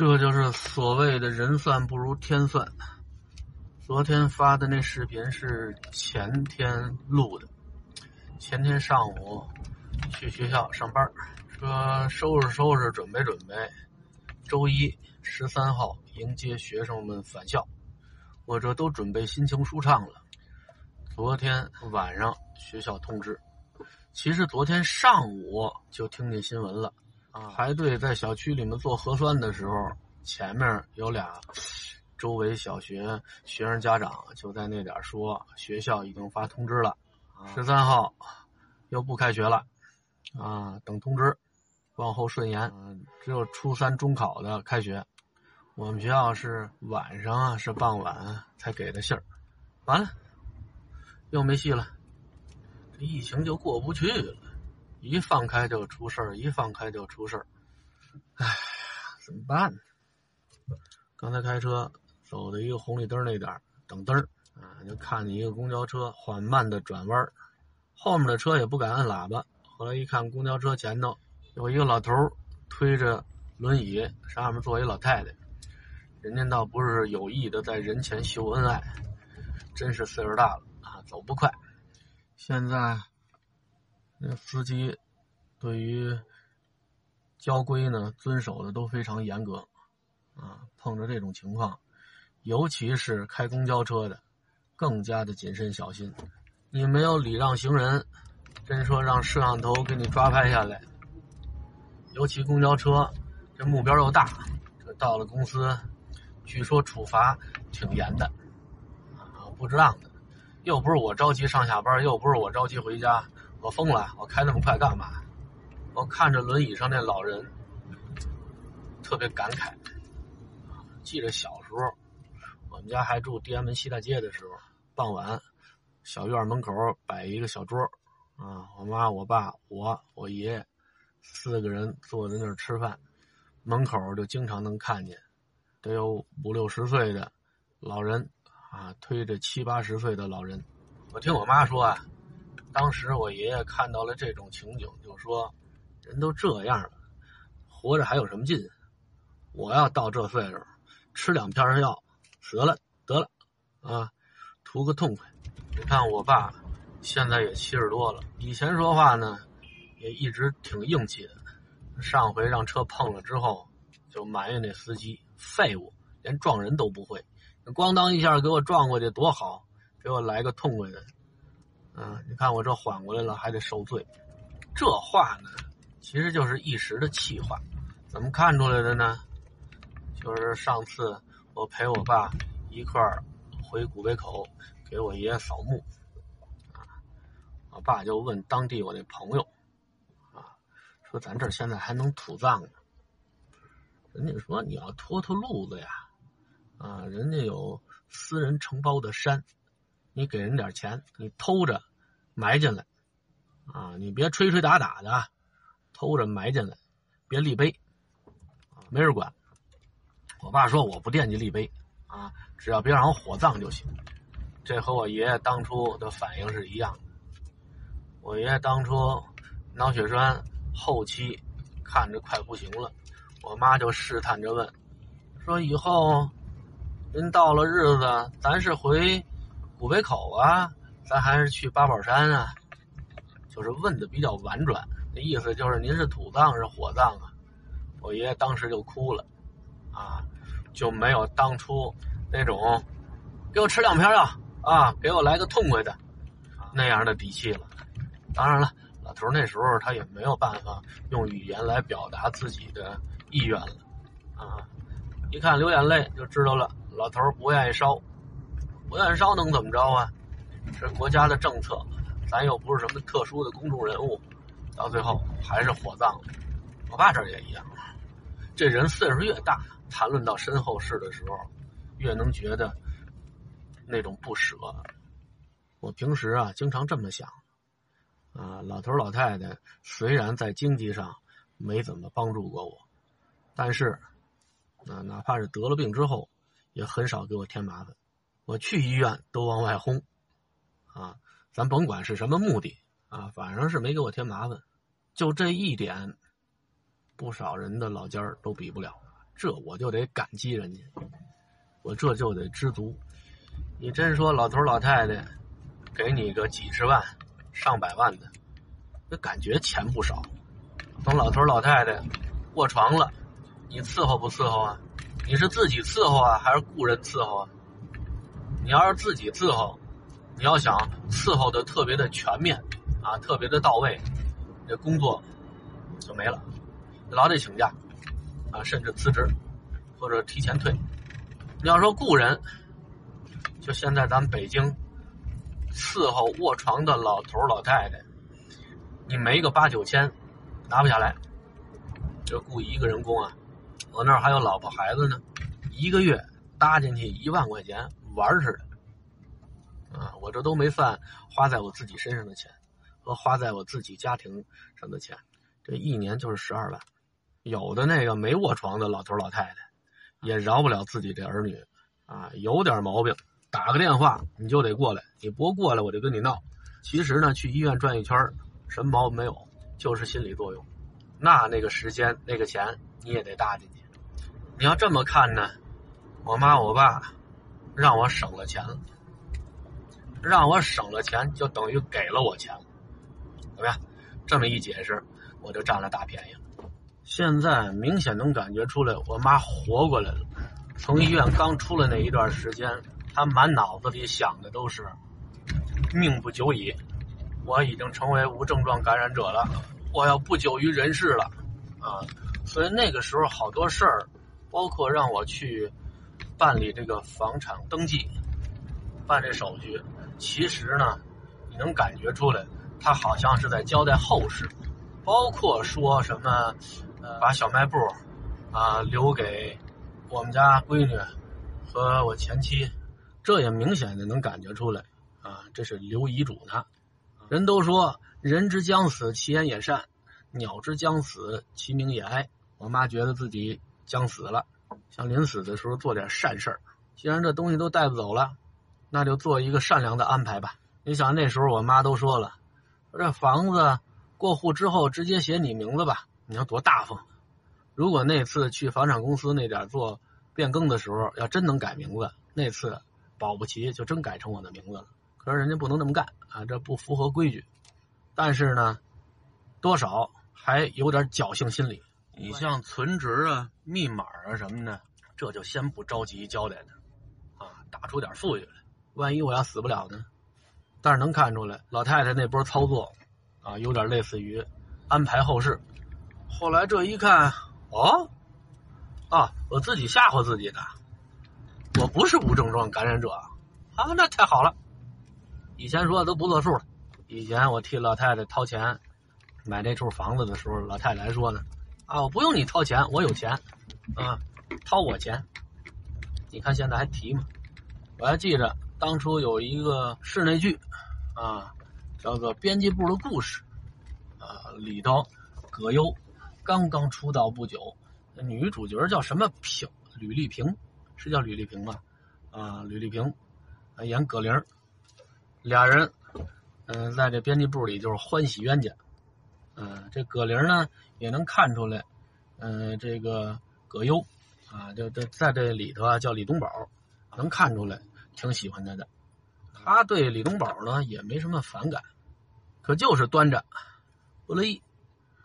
这就是所谓的人算不如天算。昨天发的那视频是前天录的，前天上午去学校上班，说收拾收拾，准备准备，周一十三号迎接学生们返校，我这都准备心情舒畅了。昨天晚上学校通知，其实昨天上午就听见新闻了。啊，排队在小区里面做核酸的时候，前面有俩周围小学学生家长就在那点说，学校已经发通知了，十三号又不开学了，啊，等通知，往后顺延，只有初三中考的开学。我们学校是晚上啊，是傍晚才给的信儿，完了，又没戏了，这疫情就过不去了。一放开就出事儿，一放开就出事儿，哎，怎么办呢？刚才开车走到一个红绿灯那点儿等灯儿啊，就看见一个公交车缓慢的转弯后面的车也不敢按喇叭。后来一看，公交车前头有一个老头推着轮椅，上面坐一老太太，人家倒不是有意的在人前秀恩爱，真是岁数大了啊，走不快。现在。那司机对于交规呢遵守的都非常严格，啊，碰着这种情况，尤其是开公交车的，更加的谨慎小心。你没有礼让行人，真说让摄像头给你抓拍下来。尤其公交车，这目标又大，这到了公司，据说处罚挺严的，啊，不值当的。又不是我着急上下班，又不是我着急回家。我疯了！我开那么快干嘛？我看着轮椅上那老人，特别感慨。记得小时候，我们家还住地安门西大街的时候，傍晚，小院门口摆一个小桌，啊，我妈、我爸、我、我爷爷四个人坐在那儿吃饭，门口就经常能看见，得有五六十岁的老人，啊，推着七八十岁的老人。我听我妈说啊。当时我爷爷看到了这种情景，就说：“人都这样了，活着还有什么劲？我要到这岁数，吃两片药，得了得了，啊，图个痛快。你看我爸现在也七十多了，以前说话呢也一直挺硬气的。上回让车碰了之后，就埋怨那司机废物，连撞人都不会，咣当一下给我撞过去多好，给我来个痛快的。”嗯，你看我这缓过来了，还得受罪。这话呢，其实就是一时的气话。怎么看出来的呢？就是上次我陪我爸一块儿回古北口给我爷爷扫墓，啊，我爸就问当地我那朋友，啊，说咱这现在还能土葬呢？人家说你要拖拖路子呀，啊，人家有私人承包的山，你给人点钱，你偷着。埋进来，啊，你别吹吹打打的，偷着埋进来，别立碑，啊，没人管。我爸说我不惦记立碑，啊，只要别让我火葬就行。这和我爷爷当初的反应是一样的。我爷爷当初脑血栓后期看着快不行了，我妈就试探着问，说以后您到了日子，咱是回古北口啊？咱还是去八宝山啊，就是问的比较婉转，那意思就是您是土葬是火葬啊？我爷爷当时就哭了，啊，就没有当初那种给我吃两片药啊，给我来个痛快的那样的底气了。当然了，老头那时候他也没有办法用语言来表达自己的意愿了，啊，一看流眼泪就知道了，老头不愿意烧，不愿意烧能怎么着啊？是国家的政策，咱又不是什么特殊的公众人物，到最后还是火葬了。我爸这也一样，这人岁数越大，谈论到身后事的时候，越能觉得那种不舍。我平时啊，经常这么想，啊，老头老太太虽然在经济上没怎么帮助过我，但是，啊，哪怕是得了病之后，也很少给我添麻烦。我去医院都往外轰。啊，咱甭管是什么目的啊，反正是没给我添麻烦，就这一点，不少人的老家儿都比不了。这我就得感激人家，我这就得知足。你真说老头老太太给你个几十万、上百万的，那感觉钱不少。等老头老太太卧床了，你伺候不伺候啊？你是自己伺候啊，还是雇人伺候啊？你要是自己伺候，你要想伺候的特别的全面啊，特别的到位，这工作就没了，老得请假啊，甚至辞职或者提前退。你要说雇人，就现在咱们北京伺候卧床的老头老太太，你没个八九千，拿不下来。这雇一个人工啊，我那儿还有老婆孩子呢，一个月搭进去一万块钱。玩似的，啊，我这都没算花在我自己身上的钱和花在我自己家庭上的钱，这一年就是十二万。有的那个没卧床的老头老太太，也饶不了自己这儿女，啊，有点毛病，打个电话你就得过来，你不过来我就跟你闹。其实呢，去医院转一圈，什么毛病没有，就是心理作用。那那个时间那个钱你也得搭进去。你要这么看呢，我妈我爸。让我省了钱了，让我省了钱，就等于给了我钱，怎么样？这么一解释，我就占了大便宜了。现在明显能感觉出来，我妈活过来了。从医院刚出来那一段时间，她满脑子里想的都是命不久矣，我已经成为无症状感染者了，我要不久于人世了啊！所以那个时候好多事儿，包括让我去。办理这个房产登记，办这手续，其实呢，你能感觉出来，他好像是在交代后事，包括说什么，呃，把小卖部啊留给我们家闺女和我前妻，这也明显的能感觉出来啊，这是留遗嘱呢。人都说人之将死，其言也善；鸟之将死，其鸣也哀。我妈觉得自己将死了。想临死的时候做点善事儿，既然这东西都带不走了，那就做一个善良的安排吧。你想那时候我妈都说了，这房子过户之后直接写你名字吧，你要多大方。如果那次去房产公司那点做变更的时候，要真能改名字，那次保不齐就真改成我的名字了。可是人家不能那么干啊，这不符合规矩。但是呢，多少还有点侥幸心理。你像存折啊、密码啊什么的，这就先不着急交代的，啊，打出点富裕来。万一我要死不了呢？但是能看出来，老太太那波操作，啊，有点类似于安排后事。后来这一看，哦，啊，我自己吓唬自己的，我不是无症状感染者啊，那太好了。以前说的都不作数了。以前我替老太太掏钱买那处房子的时候，老太太还说呢。啊，我不用你掏钱，我有钱，啊，掏我钱。你看现在还提吗？我还记着当初有一个室内剧，啊，叫做《编辑部的故事》，啊，里头葛优刚刚出道不久，女主角叫什么平？吕丽萍，是叫吕丽萍吧？啊，吕丽萍啊演葛玲，俩人，嗯，在这编辑部里就是欢喜冤家。嗯，这葛玲呢也能看出来，嗯，这个葛优啊，就这在这里头啊叫李东宝，能看出来挺喜欢他的。他对李东宝呢也没什么反感，可就是端着不乐意，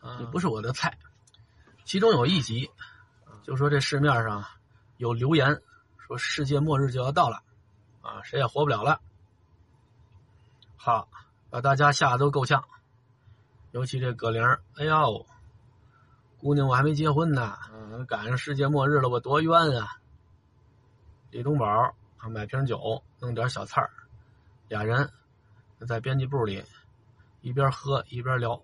啊，不是我的菜。其中有一集，就说这市面上有流言说世界末日就要到了，啊，谁也活不了了。好，把大家吓得都够呛。尤其这葛玲，哎呦，姑娘，我还没结婚呢，嗯，赶上世界末日了，我多冤啊！李东宝啊，买瓶酒，弄点小菜儿，俩人在编辑部里一边喝一边聊，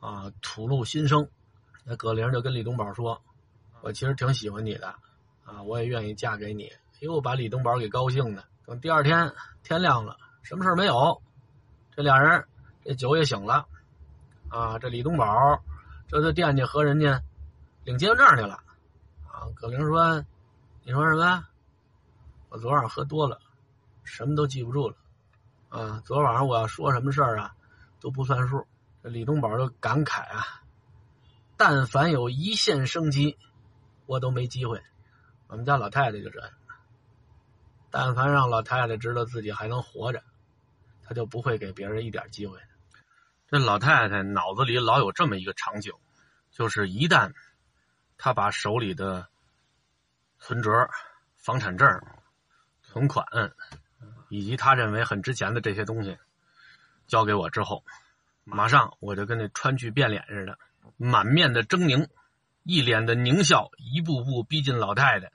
啊，吐露心声。那葛玲就跟李东宝说：“我其实挺喜欢你的，啊，我也愿意嫁给你。”又把李东宝给高兴的。等第二天天亮了，什么事没有，这俩人这酒也醒了。啊，这李东宝这就惦记和人家领结婚证去了。啊，葛玲说：“你说什么？昨晚喝多了，什么都记不住了。啊，昨晚上我要说什么事儿啊，都不算数。”这李东宝就感慨啊：“但凡有一线生机，我都没机会。我们家老太太就这样，但凡让老太太知道自己还能活着，她就不会给别人一点机会。这老太太脑子里老有这么一个场景，就是一旦她把手里的存折、房产证、存款以及他认为很值钱的这些东西交给我之后，马上我就跟那川剧变脸似的，满面的狰狞。一脸的狞笑，一步步逼近老太太，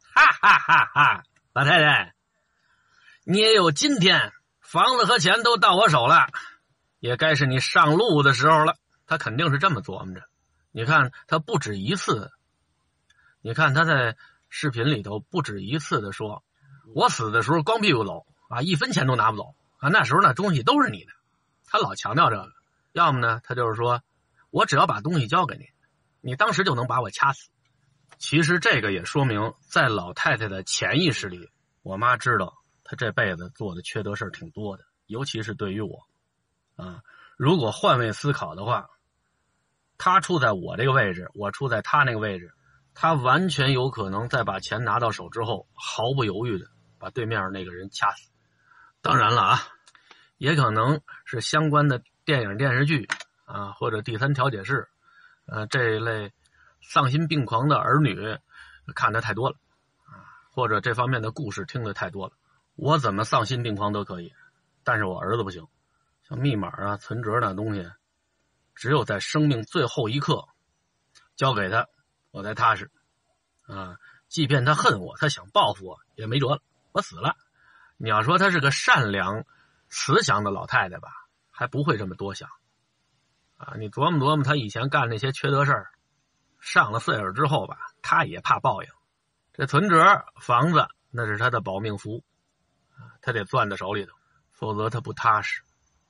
哈哈哈哈！老太太，你也有今天，房子和钱都到我手了，也该是你上路的时候了。他肯定是这么琢磨着。你看，他不止一次，你看他在视频里头不止一次的说：“我死的时候光屁股走啊，一分钱都拿不走啊，那时候那东西都是你的。”他老强调这个。要么呢，他就是说我只要把东西交给你。你当时就能把我掐死。其实这个也说明，在老太太的潜意识里，我妈知道她这辈子做的缺德事挺多的，尤其是对于我。啊，如果换位思考的话，她处在我这个位置，我处在她那个位置，她完全有可能在把钱拿到手之后，毫不犹豫的把对面那个人掐死。当然了啊，也可能是相关的电影、电视剧啊，或者第三调解室。呃，这一类丧心病狂的儿女看的太多了，啊，或者这方面的故事听的太多了。我怎么丧心病狂都可以，但是我儿子不行。像密码啊、存折那东西，只有在生命最后一刻交给他，我才踏实。啊，即便他恨我，他想报复我也没辙了。我死了，你要说她是个善良、慈祥的老太太吧，还不会这么多想。啊，你琢磨琢磨，她以前干那些缺德事儿，上了岁数之后吧，她也怕报应。这存折、房子，那是她的保命符，她得攥在手里头，否则她不踏实。